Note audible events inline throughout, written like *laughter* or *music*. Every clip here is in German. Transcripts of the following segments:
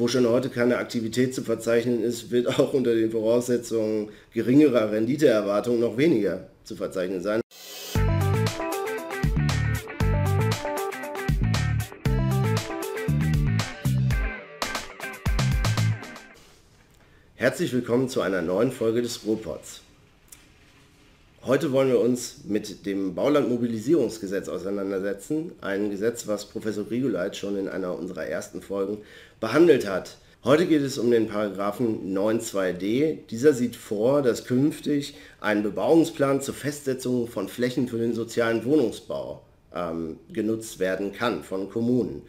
wo schon heute keine Aktivität zu verzeichnen ist, wird auch unter den Voraussetzungen geringerer Renditeerwartungen noch weniger zu verzeichnen sein. Herzlich willkommen zu einer neuen Folge des Ruhrpots. Heute wollen wir uns mit dem Baulandmobilisierungsgesetz auseinandersetzen. Ein Gesetz, was Professor Grigoleit schon in einer unserer ersten Folgen behandelt hat. Heute geht es um den Paragraphen 9.2d. Dieser sieht vor, dass künftig ein Bebauungsplan zur Festsetzung von Flächen für den sozialen Wohnungsbau ähm, genutzt werden kann von Kommunen.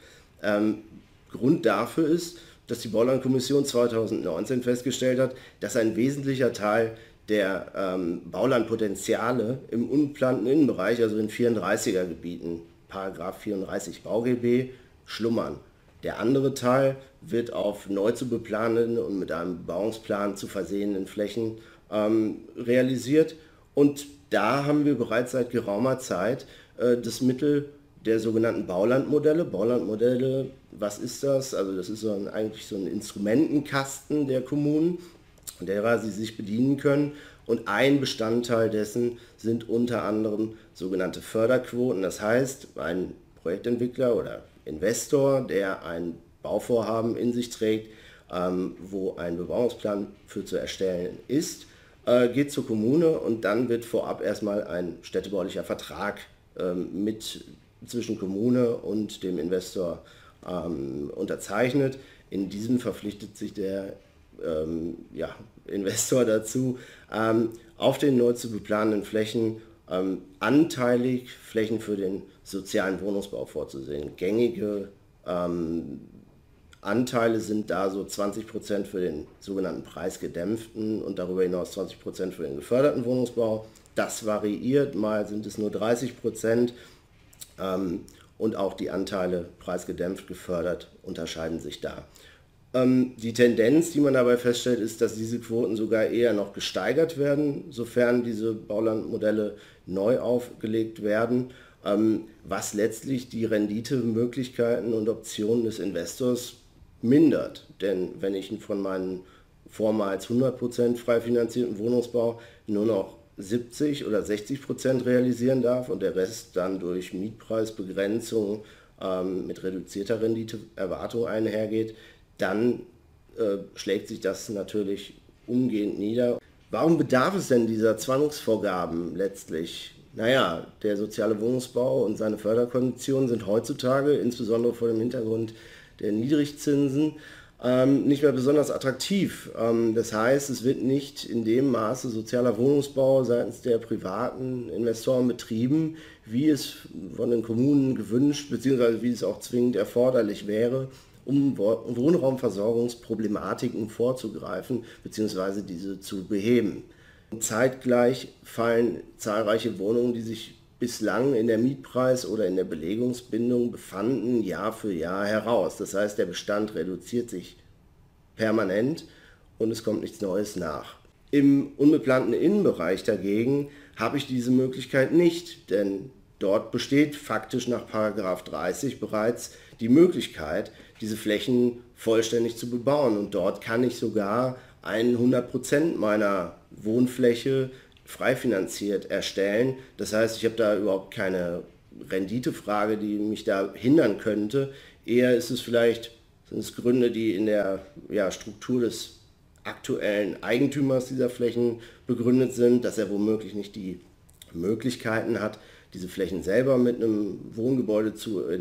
Ähm, Grund dafür ist, dass die Baulandkommission 2019 festgestellt hat, dass ein wesentlicher Teil der ähm, Baulandpotenziale im unplanten Innenbereich, also in 34er Gebieten, Paragraph 34 BauGB, schlummern. Der andere Teil wird auf neu zu beplanenden und mit einem Bebauungsplan zu versehenen Flächen ähm, realisiert. Und da haben wir bereits seit geraumer Zeit äh, das Mittel der sogenannten Baulandmodelle. Baulandmodelle, was ist das? Also das ist so ein, eigentlich so ein Instrumentenkasten der Kommunen, derer sie sich bedienen können. Und ein Bestandteil dessen sind unter anderem sogenannte Förderquoten. Das heißt, ein Projektentwickler oder Investor, der ein Bauvorhaben in sich trägt, ähm, wo ein Bebauungsplan für zu erstellen ist, äh, geht zur Kommune und dann wird vorab erstmal ein städtebaulicher Vertrag ähm, mit zwischen Kommune und dem Investor ähm, unterzeichnet. In diesem verpflichtet sich der ähm, ja, Investor dazu, ähm, auf den neu zu beplanenden Flächen ähm, anteilig Flächen für den sozialen Wohnungsbau vorzusehen. Gängige ähm, Anteile sind da so 20 Prozent für den sogenannten preisgedämpften und darüber hinaus 20 Prozent für den geförderten Wohnungsbau. Das variiert, mal sind es nur 30 Prozent ähm, und auch die Anteile preisgedämpft gefördert unterscheiden sich da. Ähm, die Tendenz, die man dabei feststellt, ist, dass diese Quoten sogar eher noch gesteigert werden, sofern diese Baulandmodelle neu aufgelegt werden, ähm, was letztlich die Renditemöglichkeiten und Optionen des Investors mindert. Denn wenn ich von meinem vormals 100% frei finanzierten Wohnungsbau nur noch 70 oder 60% realisieren darf und der Rest dann durch Mietpreisbegrenzung ähm, mit reduzierter Renditeerwartung einhergeht, dann äh, schlägt sich das natürlich umgehend nieder. Warum bedarf es denn dieser Zwangsvorgaben letztlich? Naja, der soziale Wohnungsbau und seine Förderkonditionen sind heutzutage, insbesondere vor dem Hintergrund der Niedrigzinsen, ähm, nicht mehr besonders attraktiv. Ähm, das heißt, es wird nicht in dem Maße sozialer Wohnungsbau seitens der privaten Investoren betrieben, wie es von den Kommunen gewünscht, beziehungsweise wie es auch zwingend erforderlich wäre, um Wohnraumversorgungsproblematiken vorzugreifen bzw. diese zu beheben. Zeitgleich fallen zahlreiche Wohnungen, die sich bislang in der Mietpreis- oder in der Belegungsbindung befanden, Jahr für Jahr heraus. Das heißt, der Bestand reduziert sich permanent und es kommt nichts Neues nach. Im unbeplanten Innenbereich dagegen habe ich diese Möglichkeit nicht, denn dort besteht faktisch nach 30 bereits die Möglichkeit, diese Flächen vollständig zu bebauen. Und dort kann ich sogar 100% meiner Wohnfläche frei finanziert erstellen. Das heißt, ich habe da überhaupt keine Renditefrage, die mich da hindern könnte. Eher ist es vielleicht, sind es Gründe, die in der ja, Struktur des aktuellen Eigentümers dieser Flächen begründet sind, dass er womöglich nicht die Möglichkeiten hat, diese Flächen selber mit einem Wohngebäude zu äh,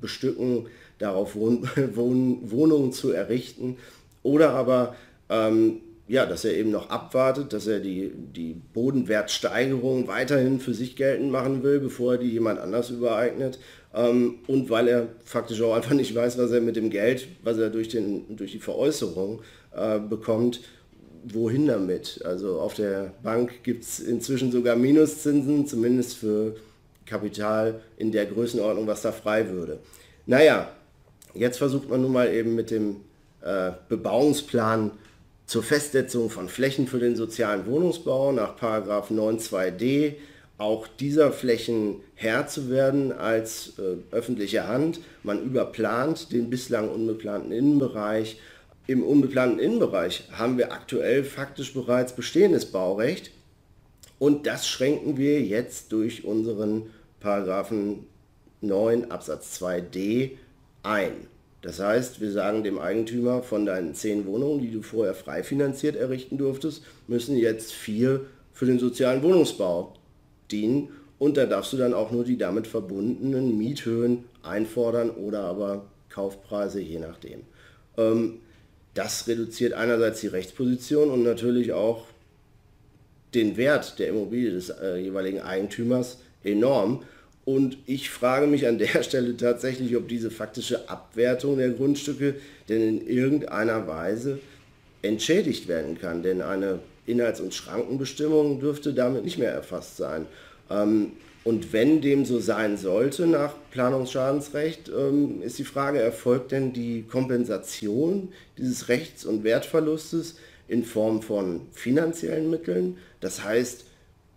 bestücken, darauf Wohn *laughs* Wohn Wohnungen zu errichten oder aber ähm, ja, dass er eben noch abwartet, dass er die, die Bodenwertsteigerung weiterhin für sich geltend machen will, bevor er die jemand anders übereignet. Ähm, und weil er faktisch auch einfach nicht weiß, was er mit dem Geld, was er durch, den, durch die Veräußerung äh, bekommt, wohin damit. Also auf der Bank gibt es inzwischen sogar Minuszinsen, zumindest für Kapital in der Größenordnung, was da frei würde. Naja, jetzt versucht man nun mal eben mit dem äh, Bebauungsplan zur Festsetzung von Flächen für den sozialen Wohnungsbau nach 9.2d auch dieser Flächen Herr zu werden als äh, öffentliche Hand. Man überplant den bislang unbeplanten Innenbereich. Im unbeplanten Innenbereich haben wir aktuell faktisch bereits bestehendes Baurecht und das schränken wir jetzt durch unseren Paragraphen 9 Absatz 2d ein. Das heißt, wir sagen dem Eigentümer, von deinen zehn Wohnungen, die du vorher frei finanziert errichten durftest, müssen jetzt vier für den sozialen Wohnungsbau dienen und da darfst du dann auch nur die damit verbundenen Miethöhen einfordern oder aber Kaufpreise, je nachdem. Ähm, das reduziert einerseits die Rechtsposition und natürlich auch den Wert der Immobilie des äh, jeweiligen Eigentümers enorm. Und ich frage mich an der *laughs* Stelle tatsächlich, ob diese faktische Abwertung der Grundstücke denn in irgendeiner Weise entschädigt werden kann. Denn eine Inhalts- und Schrankenbestimmung dürfte damit nicht mehr erfasst sein. Ähm, und wenn dem so sein sollte nach Planungsschadensrecht, ähm, ist die Frage, erfolgt denn die Kompensation dieses Rechts- und Wertverlustes in Form von finanziellen Mitteln? Das heißt,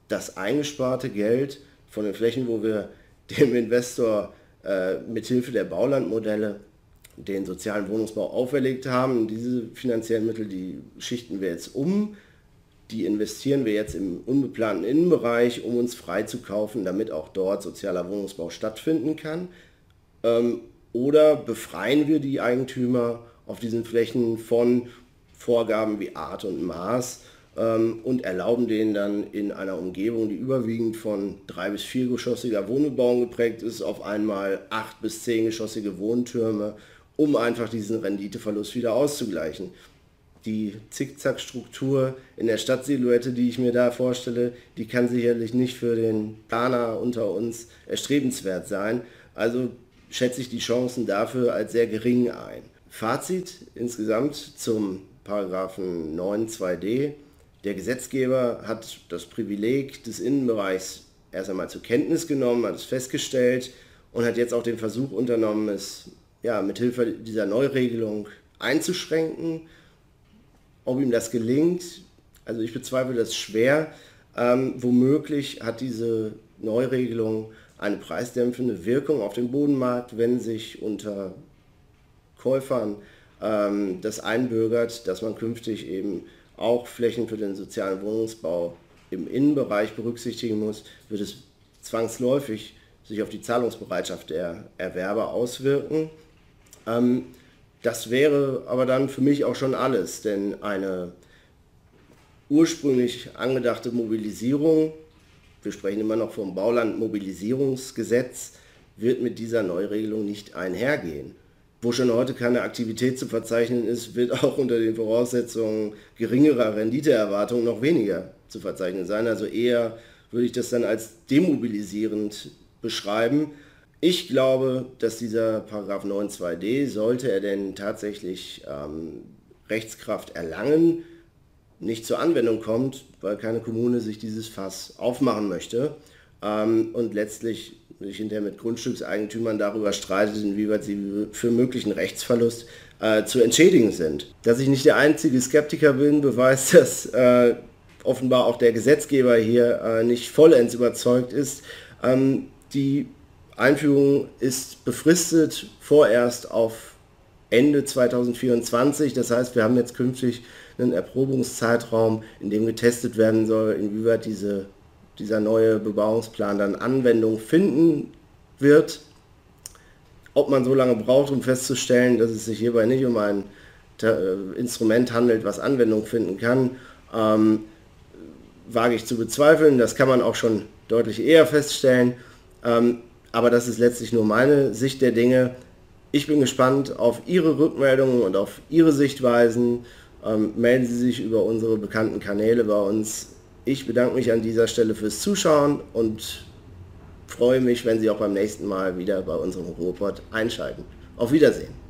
das eingesparte Geld von den Flächen, wo wir *laughs* dem Investor äh, mithilfe der Baulandmodelle den sozialen Wohnungsbau auferlegt haben, diese finanziellen Mittel, die schichten wir jetzt um die investieren wir jetzt im unbeplanten Innenbereich, um uns frei zu kaufen, damit auch dort sozialer Wohnungsbau stattfinden kann. Ähm, oder befreien wir die Eigentümer auf diesen Flächen von Vorgaben wie Art und Maß und erlauben denen dann in einer Umgebung, die überwiegend von drei bis viergeschossiger Wohnbebauung geprägt ist, auf einmal acht bis zehngeschossige Wohntürme, um einfach diesen Renditeverlust wieder auszugleichen die Zickzackstruktur in der Stadtsilhouette, die ich mir da vorstelle, die kann sicherlich nicht für den Planer unter uns erstrebenswert sein. Also schätze ich die Chancen dafür als sehr gering ein. Fazit insgesamt zum Paragraphen 9 2d. Der Gesetzgeber hat das Privileg des Innenbereichs erst einmal zur Kenntnis genommen, hat es festgestellt und hat jetzt auch den Versuch unternommen, es ja, mithilfe dieser Neuregelung einzuschränken ob ihm das gelingt, also ich bezweifle das schwer. Ähm, womöglich hat diese Neuregelung eine preisdämpfende Wirkung auf den Bodenmarkt, wenn sich unter Käufern ähm, das einbürgert, dass man künftig eben auch Flächen für den sozialen Wohnungsbau im Innenbereich berücksichtigen muss, wird es zwangsläufig sich auf die Zahlungsbereitschaft der Erwerber auswirken. Ähm, das wäre aber dann für mich auch schon alles, denn eine ursprünglich angedachte Mobilisierung, wir sprechen immer noch vom Baulandmobilisierungsgesetz, wird mit dieser Neuregelung nicht einhergehen. Wo schon heute keine Aktivität zu verzeichnen ist, wird auch unter den Voraussetzungen geringerer Renditeerwartungen noch weniger zu verzeichnen sein. Also eher würde ich das dann als demobilisierend beschreiben. Ich glaube, dass dieser Paragraph 9.2d, sollte er denn tatsächlich ähm, Rechtskraft erlangen, nicht zur Anwendung kommt, weil keine Kommune sich dieses Fass aufmachen möchte ähm, und letztlich sich hinterher mit Grundstückseigentümern darüber streitet, inwieweit sie für möglichen Rechtsverlust äh, zu entschädigen sind. Dass ich nicht der einzige Skeptiker bin, beweist, *laughs* dass äh, offenbar auch der Gesetzgeber hier äh, nicht vollends überzeugt ist. Ähm, die Einführung ist befristet vorerst auf Ende 2024. Das heißt, wir haben jetzt künftig einen Erprobungszeitraum, in dem getestet werden soll, inwieweit diese, dieser neue Bebauungsplan dann Anwendung finden wird. Ob man so lange braucht, um festzustellen, dass es sich hierbei nicht um ein äh, Instrument handelt, was Anwendung finden kann, ähm, wage ich zu bezweifeln. Das kann man auch schon deutlich eher feststellen. Ähm, aber das ist letztlich nur meine Sicht der Dinge. Ich bin gespannt auf Ihre Rückmeldungen und auf Ihre Sichtweisen. Ähm, melden Sie sich über unsere bekannten Kanäle bei uns. Ich bedanke mich an dieser Stelle fürs Zuschauen und freue mich, wenn Sie auch beim nächsten Mal wieder bei unserem Ruhrport einschalten. Auf Wiedersehen.